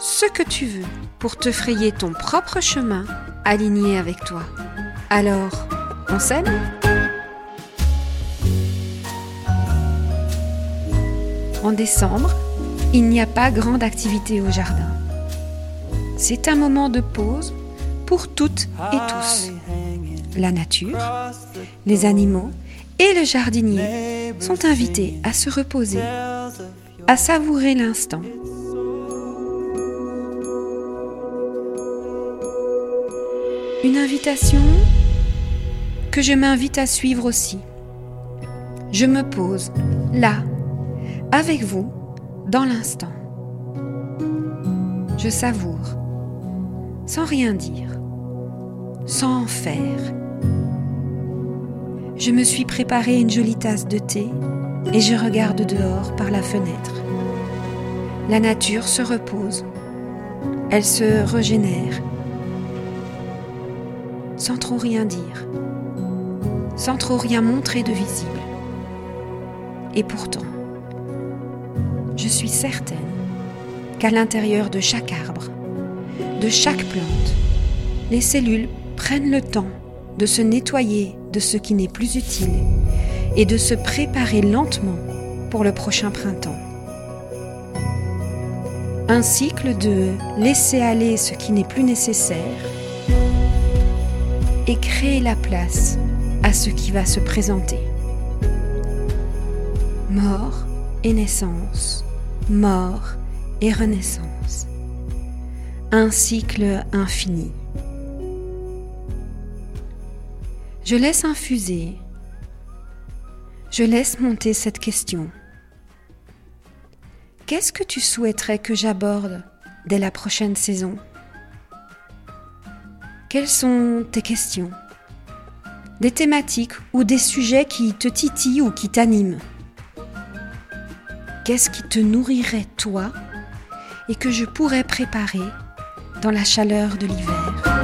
ce que tu veux pour te frayer ton propre chemin aligné avec toi. Alors, on s'aime En décembre, il n'y a pas grande activité au jardin. C'est un moment de pause pour toutes et tous. La nature, les animaux et le jardinier sont invités à se reposer, à savourer l'instant. Une invitation que je m'invite à suivre aussi. Je me pose là, avec vous, dans l'instant. Je savoure, sans rien dire, sans en faire. Je me suis préparé une jolie tasse de thé et je regarde dehors par la fenêtre. La nature se repose, elle se régénère, sans trop rien dire, sans trop rien montrer de visible. Et pourtant, je suis certaine qu'à l'intérieur de chaque arbre, de chaque plante, les cellules prennent le temps de se nettoyer de ce qui n'est plus utile et de se préparer lentement pour le prochain printemps. Un cycle de laisser aller ce qui n'est plus nécessaire et créer la place à ce qui va se présenter. Mort et naissance, mort et renaissance. Un cycle infini. Je laisse infuser, je laisse monter cette question. Qu'est-ce que tu souhaiterais que j'aborde dès la prochaine saison? Quelles sont tes questions? Des thématiques ou des sujets qui te titillent ou qui t'animent? Qu'est-ce qui te nourrirait toi et que je pourrais préparer dans la chaleur de l'hiver?